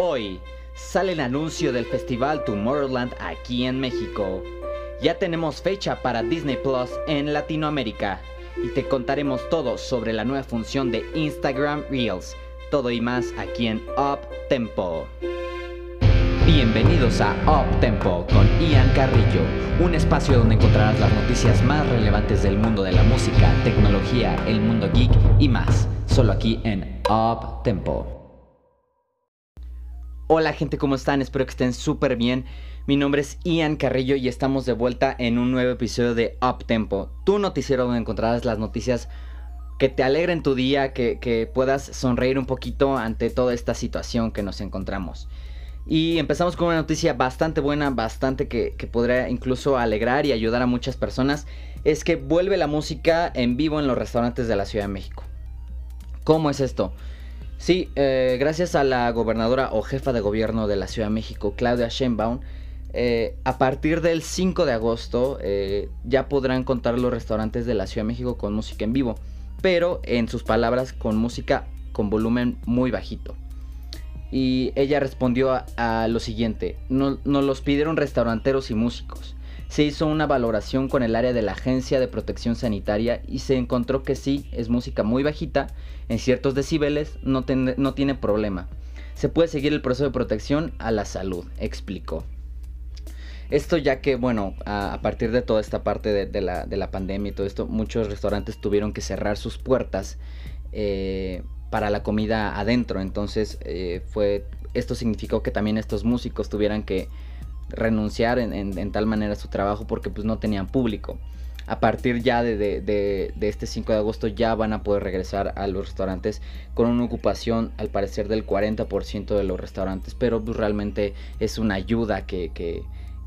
Hoy sale el anuncio del festival Tomorrowland aquí en México. Ya tenemos fecha para Disney Plus en Latinoamérica y te contaremos todo sobre la nueva función de Instagram Reels. Todo y más aquí en Up Tempo. Bienvenidos a Up Tempo con Ian Carrillo, un espacio donde encontrarás las noticias más relevantes del mundo de la música, tecnología, el mundo geek y más, solo aquí en Up Tempo. Hola gente, ¿cómo están? Espero que estén súper bien. Mi nombre es Ian Carrillo y estamos de vuelta en un nuevo episodio de Up Tempo, tu noticiero donde encontrarás las noticias que te alegren tu día, que, puedas sonreír un poquito ante toda esta situación que nos encontramos. Y empezamos con una noticia bastante buena, bastante que, que podría incluso alegrar y ayudar a muchas personas. Es que vuelve la música en vivo en los restaurantes de la Ciudad de México. ¿Cómo es esto? Sí, eh, gracias a la gobernadora o jefa de gobierno de la Ciudad de México, Claudia Sheinbaum, eh, a partir del 5 de agosto eh, ya podrán contar los restaurantes de la Ciudad de México con música en vivo, pero en sus palabras con música con volumen muy bajito. Y ella respondió a, lo siguiente, nos los pidieron restauranteros y músicos se hizo una valoración con el área de la Agencia de Protección Sanitaria y se encontró que sí, es música muy bajita, en ciertos decibeles no, tiene problema. Se puede seguir el proceso de protección a la salud, explicó. Esto ya que, bueno, a, partir de toda esta parte de, la, pandemia y todo esto, muchos restaurantes tuvieron que cerrar sus puertas eh, para la comida adentro. Entonces, eh, fue, esto significó que también estos músicos tuvieran que renunciar en, tal manera a su trabajo porque pues no tenían público. A partir ya de, este 5 de agosto ya van a poder regresar a los restaurantes con una ocupación al parecer del 40% de los restaurantes, pero pues realmente es una ayuda que, que,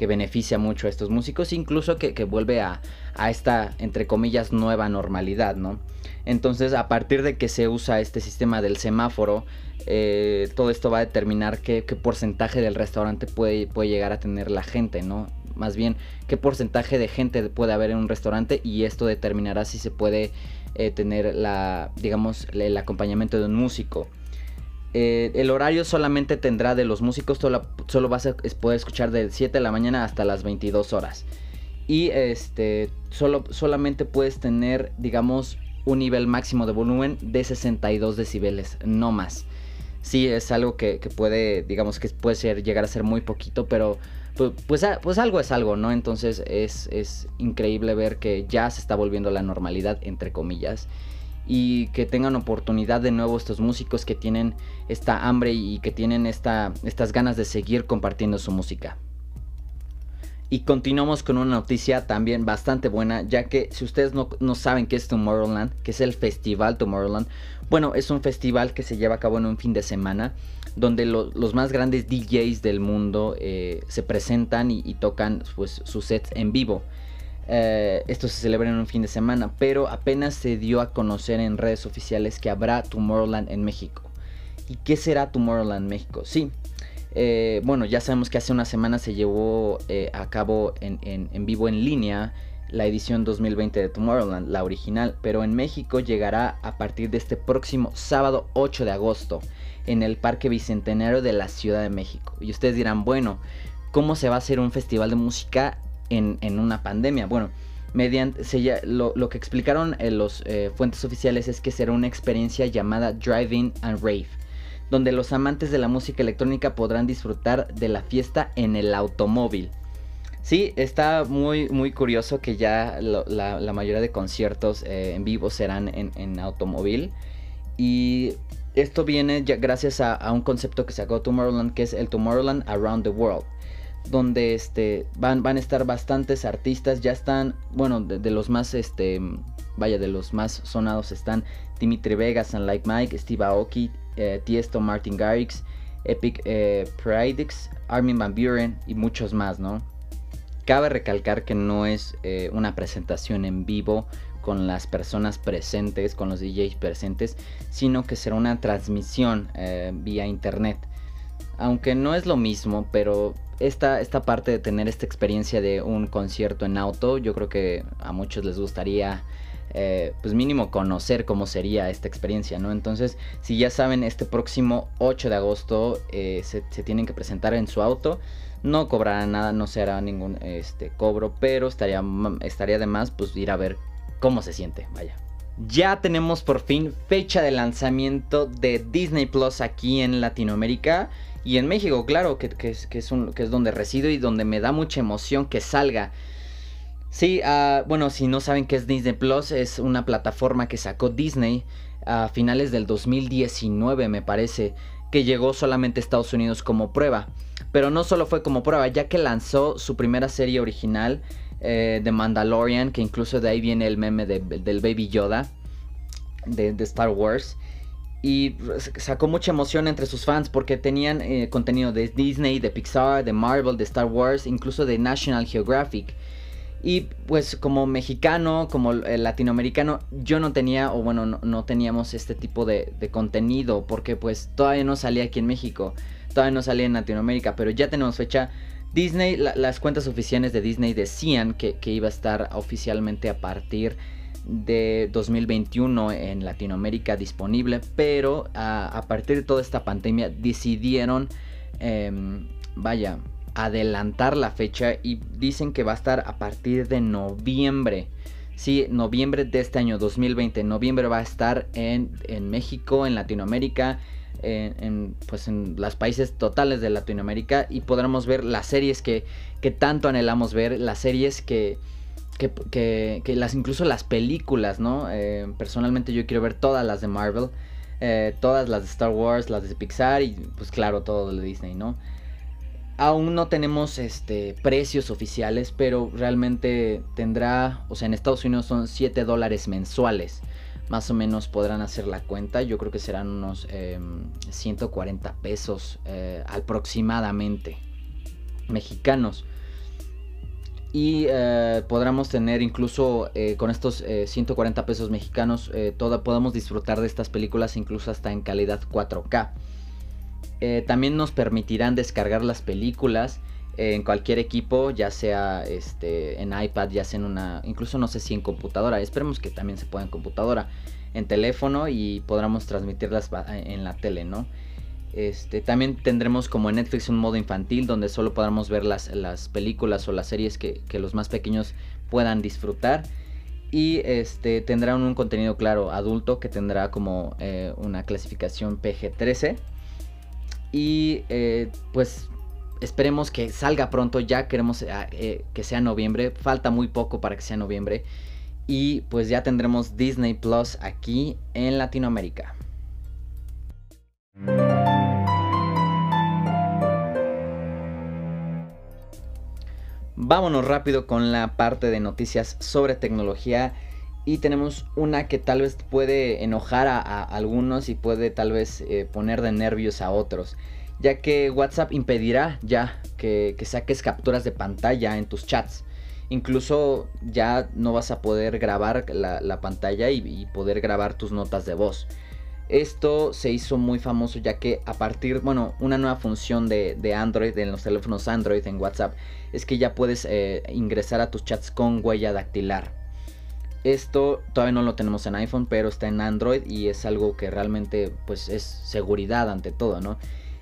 beneficia mucho a estos músicos, incluso que, vuelve a, a, esta, entre comillas, nueva normalidad, ¿no? Entonces, a partir de que se usa este sistema del semáforo, eh, todo esto va a determinar qué, porcentaje del restaurante puede, puede, llegar a tener la gente, ¿no? Más bien, qué porcentaje de gente puede haber en un restaurante y esto determinará si se puede eh, tener la, digamos, el acompañamiento de un músico. Eh, el horario solamente tendrá de los músicos, solo, vas a poder escuchar de 7 de la mañana hasta las 22 horas. Y este, solo, solamente puedes tener, digamos, un nivel máximo de volumen de 62 decibeles, no más sí es algo que, puede, digamos que puede ser, llegar a ser muy poquito, pero pues, pues, ah, pues, algo es algo, ¿no? Entonces es, es increíble ver que ya se está volviendo la normalidad, entre comillas y que tengan oportunidad de nuevo estos músicos que tienen esta hambre y que tienen esta, estas ganas de seguir compartiendo su música. Y continuamos con una noticia también bastante buena, ya que si ustedes no, saben qué es Tomorrowland, que es el festival Tomorrowland, bueno, es un festival que se lleva a cabo en un fin de semana, donde los más grandes DJs del mundo eh, se presentan y, tocan pues, sus sets en vivo. Eh, esto se celebra en un fin de semana, pero apenas se dio a conocer en redes oficiales que habrá Tomorrowland en México. ¿Y qué será Tomorrowland México? Sí, eh, bueno, ya sabemos que hace una semana se llevó eh, a cabo en, vivo en línea la edición 2020 de Tomorrowland, la original, pero en México llegará a partir de este próximo sábado 8 de agosto en el Parque Bicentenario de la Ciudad de México. Y ustedes dirán, bueno, ¿cómo se va a hacer un festival de música en, una pandemia? Bueno, mediante lo, lo, que explicaron en los eh, fuentes oficiales es que será una experiencia llamada Driving and Rave donde los amantes de la música electrónica podrán disfrutar de la fiesta en el automóvil. Sí, está muy, muy curioso que ya la, mayoría de conciertos eh, en vivo serán en, automóvil. Y esto viene gracias a, un concepto que sacó Tomorrowland, que es el Tomorrowland Around the World. Donde este, van, van a estar bastantes artistas, ya están, bueno, de, los más, este, vaya, de los más sonados están Dimitri Vegas, Like Mike, Steve Aoki, eh, Tiesto, Martin Garrix, Epic eh, Armin Van Buren y muchos más, ¿no? Cabe recalcar que no es eh, una presentación en vivo con las personas presentes, con los DJs presentes, sino que será una transmisión eh, vía internet. Aunque no es lo mismo, pero esta, esta parte de tener esta experiencia de un concierto en auto, yo creo que a muchos les gustaría eh, pues mínimo conocer cómo sería esta experiencia, ¿no? Entonces, si ya saben, este próximo 8 de agosto eh, se, tienen que presentar en su auto. No cobrarán nada, no se hará ningún este, cobro, pero estaría, estaría de más pues ir a ver cómo se siente, vaya. Ya tenemos por fin fecha de lanzamiento de Disney Plus aquí en Latinoamérica y en México, claro, que, es, que es donde resido y donde me da mucha emoción que salga. Sí, uh, bueno, si no saben qué es Disney Plus, es una plataforma que sacó Disney a finales del 2019, me parece, que llegó solamente a Estados Unidos como prueba. Pero no solo fue como prueba, ya que lanzó su primera serie original eh, de Mandalorian, que incluso de ahí viene el meme del Baby Yoda de, Star Wars. Y sacó mucha emoción entre sus fans porque tenían eh, contenido de Disney, de Pixar, de Marvel, de Star Wars, incluso de National Geographic. Y pues como mexicano, como eh, latinoamericano, yo no tenía, o bueno, no, teníamos este tipo de, contenido, porque pues todavía no salía aquí en México, todavía no salía en Latinoamérica, pero ya tenemos fecha. Disney, las cuentas oficiales de Disney decían que, iba a estar oficialmente a partir de 2021 en Latinoamérica disponible, pero a, partir de toda esta pandemia decidieron, em, vaya, adelantar la fecha y dicen que va a estar a partir de noviembre. Sí, noviembre de este año 2020. Noviembre va a estar en, México, en Latinoamérica, en, pues en los países totales de Latinoamérica y podremos ver las series que, que tanto anhelamos ver, las series que, que, que, las, incluso las películas, ¿no? Eh, personalmente yo quiero ver todas las de Marvel, eh, todas las de Star Wars, las de Pixar y pues claro, todo de Disney, ¿no? Aún no tenemos este, precios oficiales, pero realmente tendrá, o sea, en Estados Unidos son 7 dólares mensuales. Más o menos podrán hacer la cuenta. Yo creo que serán unos 140 em, pesos eh, aproximadamente mexicanos. Y eh, podremos tener incluso eh, con estos 140 pesos mexicanos, toda, podemos disfrutar de estas películas incluso hasta en calidad 4K. Eh, también nos permitirán descargar las películas en cualquier equipo, ya sea este, en iPad, ya sea en una, incluso no sé si en computadora. Esperemos que también se pueda en computadora, en teléfono y podamos transmitirlas en la tele, ¿no? Este, también tendremos como en Netflix un modo infantil donde solo podremos ver las, películas o las series que, los más pequeños puedan disfrutar. Y este, tendrán un contenido claro adulto que tendrá como eh, una clasificación PG-13 y eh, pues esperemos que salga pronto. Ya queremos eh, eh, que sea noviembre. Falta muy poco para que sea noviembre. Y pues ya tendremos Disney Plus aquí en Latinoamérica. Vámonos rápido con la parte de noticias sobre tecnología y tenemos una que tal vez puede enojar a, algunos y puede tal vez eh, poner de nervios a otros. Ya que WhatsApp impedirá ya que, saques capturas de pantalla en tus chats. Incluso ya no vas a poder grabar la, pantalla y, poder grabar tus notas de voz. Esto se hizo muy famoso ya que a partir, bueno, una nueva función de, Android, en los teléfonos Android en WhatsApp, es que ya puedes eh, ingresar a tus chats con huella dactilar. Esto todavía no lo tenemos en iPhone, pero está en Android y es algo que realmente pues es seguridad ante todo, ¿no?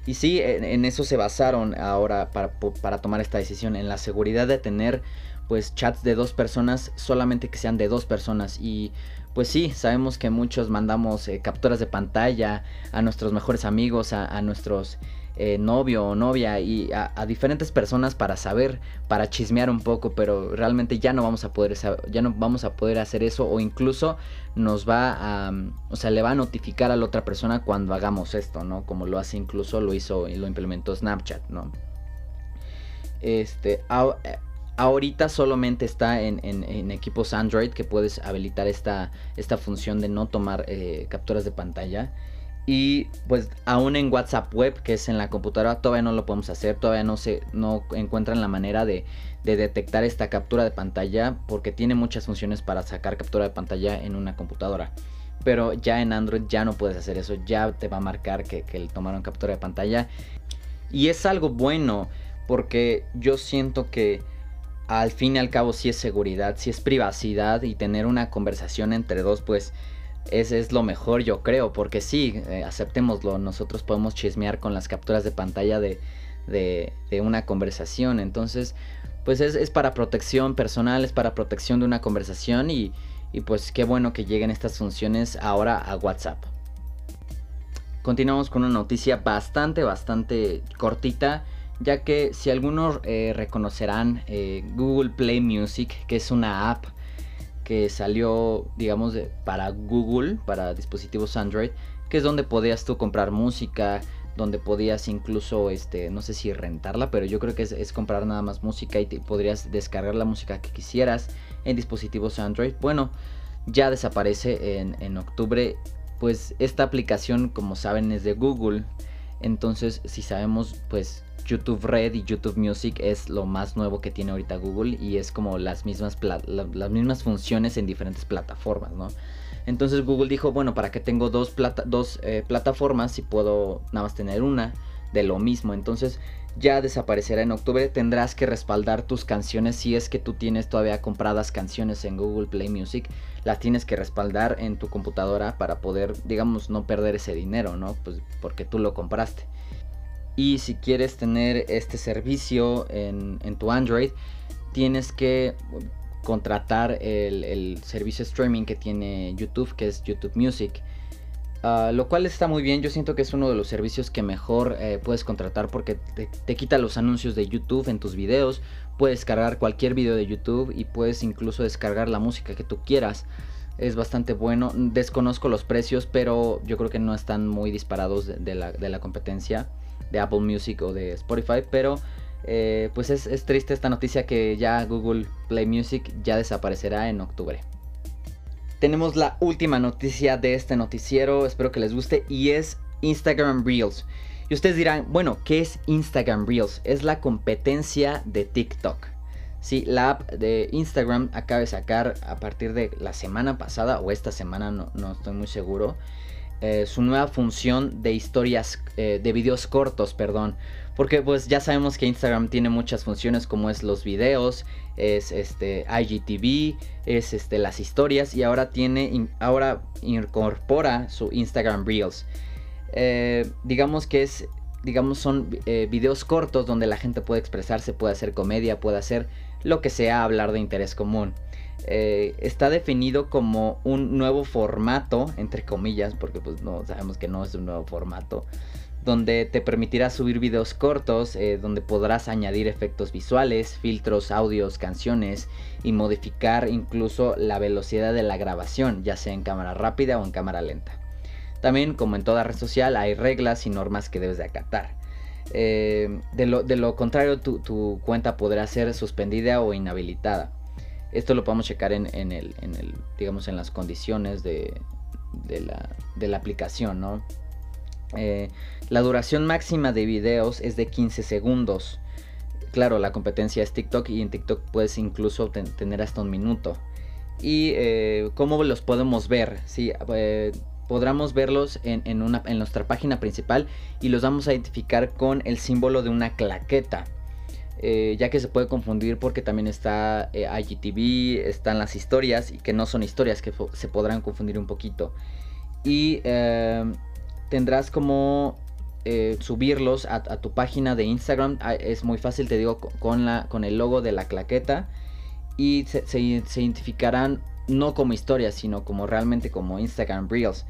Y sí, en, eso se basaron ahora para, tomar esta decisión, en la seguridad de tener pues chats de dos personas, solamente que sean de dos personas. Y pues sí, sabemos que muchos mandamos eh, capturas de pantalla a nuestros mejores amigos, a nuestros eh, novio o novia y a, diferentes personas para saber, para chismear un poco, pero realmente ya no vamos a poder, ya no vamos a poder hacer eso o incluso nos va a, o sea, le va a notificar a la otra persona cuando hagamos esto, ¿no? Como lo hace incluso, lo hizo y lo implementó Snapchat, ¿no? Este, ahorita solamente está en, equipos Android que puedes habilitar esta, esta función de no tomar eh, capturas de pantalla. Y pues aún en WhatsApp web, que es en la computadora, todavía no lo podemos hacer, todavía no se no encuentran la manera de, detectar esta captura de pantalla porque tiene muchas funciones para sacar captura de pantalla en una computadora. Pero ya en Android ya no puedes hacer eso, ya te va a marcar que, que tomaron captura de pantalla. Y es algo bueno porque yo siento que al fin y al cabo si es seguridad, si es privacidad y tener una conversación entre dos, pues es, es lo mejor yo creo, porque sí, eh, aceptémoslo, nosotros podemos chismear con las capturas de pantalla de, de, una conversación, entonces pues es, es, para protección personal, es para protección de una conversación y, y pues qué bueno que lleguen estas funciones ahora a WhatsApp. Continuamos con una noticia bastante, bastante cortita ya que si algunos eh, reconocerán eh, Google Play Music, que es una app que salió, digamos, para Google, para dispositivos Android, que es donde podías tú comprar música, donde podías incluso, este, no sé si rentarla, pero yo creo que es, comprar nada más música y podrías descargar la música que quisieras en dispositivos Android. Bueno, ya desaparece en, en octubre, pues esta aplicación, como saben, es de Google. Entonces, si sabemos, pues YouTube Red y YouTube Music es lo más nuevo que tiene ahorita Google y es como las mismas, las mismas funciones en diferentes plataformas, ¿no? Entonces Google dijo, bueno, ¿para qué tengo dos, dos eh, plataformas si puedo nada más tener una de lo mismo? Entonces ya desaparecerá en octubre. Tendrás que respaldar tus canciones si es que tú tienes todavía compradas canciones en Google Play Music. Las tienes que respaldar en tu computadora para poder, digamos, no perder ese dinero, ¿no? Pues porque tú lo compraste. Y si quieres tener este servicio en, tu Android, tienes que contratar el, servicio streaming que tiene YouTube, que es YouTube Music. Ah, lo cual está muy bien, yo siento que es uno de los servicios que mejor eh, puedes contratar porque te, quita los anuncios de YouTube en tus videos, puedes cargar cualquier video de YouTube y puedes incluso descargar la música que tú quieras. Es bastante bueno, desconozco los precios, pero yo creo que no están muy disparados de la competencia de Apple Music o de Spotify, pero eh, pues es, triste esta noticia que ya Google Play Music ya desaparecerá en octubre. Tenemos la última noticia de este noticiero, espero que les guste, y es Instagram Reels. Y ustedes dirán, bueno, ¿qué es Instagram Reels? Es la competencia de TikTok. Sí, la app de Instagram acaba de sacar a partir de la semana pasada o esta semana, no, no estoy muy seguro, eh, su nueva función de historias, eh, de videos cortos, perdón. Porque pues ya sabemos que Instagram tiene muchas funciones como es los videos, es este IGTV, es este las historias y ahora tiene, ahora incorpora su Instagram Reels. Eh, digamos que es, digamos son videos cortos donde la gente puede expresarse, puede hacer comedia, puede hacer lo que sea, hablar de interés común. Eh, está definido como un nuevo formato, entre comillas, porque pues no sabemos que no es un nuevo formato, donde te permitirá subir videos cortos, eh, donde podrás añadir efectos visuales, filtros, audios, canciones y modificar incluso la velocidad de la grabación, ya sea en cámara rápida o en cámara lenta. También, como en toda red social, hay reglas y normas que debes de acatar. Eh, de, lo, contrario, tu cuenta podrá ser suspendida o inhabilitada. Esto lo podemos checar en, el, digamos, en las condiciones de, la, aplicación. Eh, la duración máxima de videos es de 15 segundos. Claro, la competencia es TikTok y en TikTok puedes incluso tener hasta un minuto. ¿Y eh, cómo los podemos ver? Sí, eh, podremos verlos en nuestra página principal y los vamos a identificar con el símbolo de una claqueta. Eh, ya que se puede confundir porque también está eh, IGTV, están las historias y que no son historias que se podrán confundir un poquito. Y eh, tendrás como subirlos a, tu página de Instagram. Ah, es muy fácil, te digo, con, la, con el logo de la claqueta. Y se identificarán no como historias, sino como realmente como Instagram Reels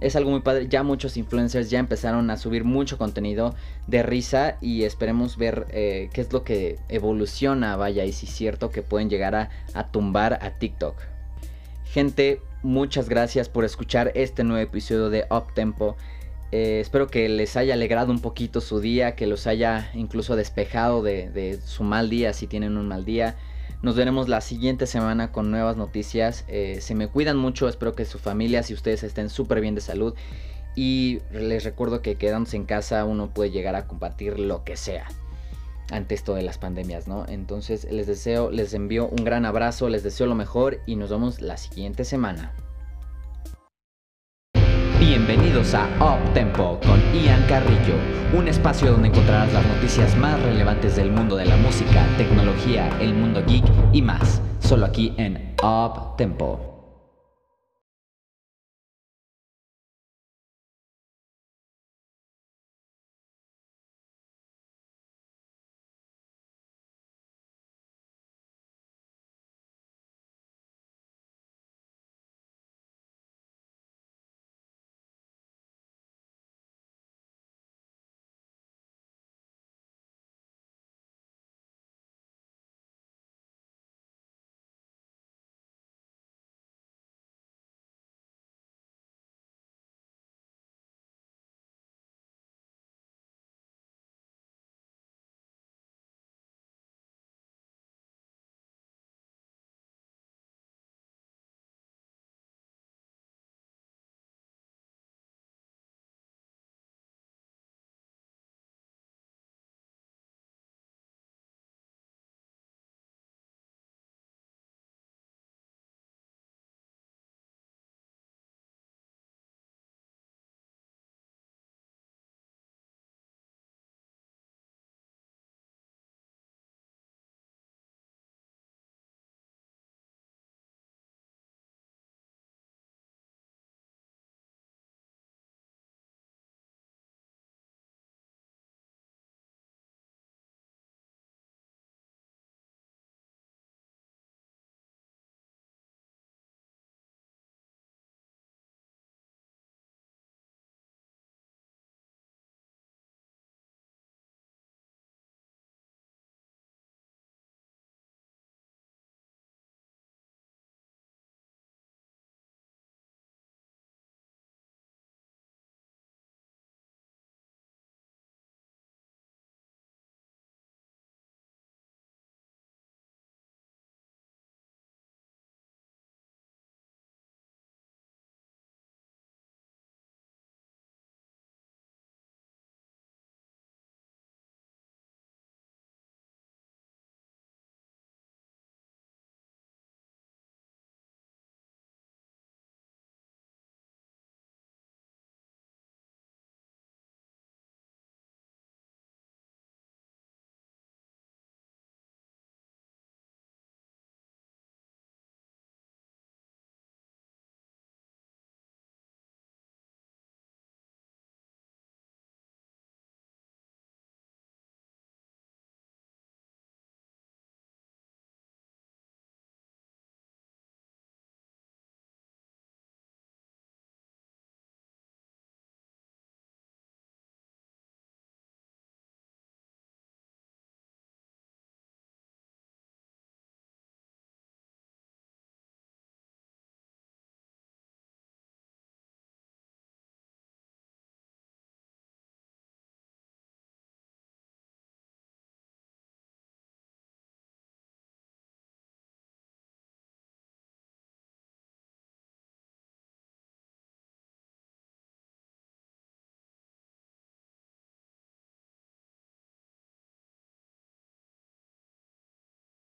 es algo muy padre. Ya muchos influencers ya empezaron a subir mucho contenido de risa y esperemos ver eh, qué es lo que evoluciona, vaya, y si es cierto que pueden llegar a, tumbar a TikTok. Gente, muchas gracias por escuchar este nuevo episodio de Up Tempo. Eh, espero que les haya alegrado un poquito su día, que los haya incluso despejado de, de su mal día si tienen un mal día. Nos veremos la siguiente semana con nuevas noticias. Eh, se me cuidan mucho, espero que su familia, si ustedes estén súper bien de salud. Y les recuerdo que quedándose en casa uno puede llegar a combatir lo que sea ante esto de las pandemias, ¿no? Entonces les deseo, les envío un gran abrazo, les deseo lo mejor y nos vemos la siguiente semana. Bienvenidos a Up Tempo con Ian Carrillo, un espacio donde encontrarás las noticias más relevantes del mundo de la música, tecnología, el mundo geek y más, solo aquí en Up Tempo.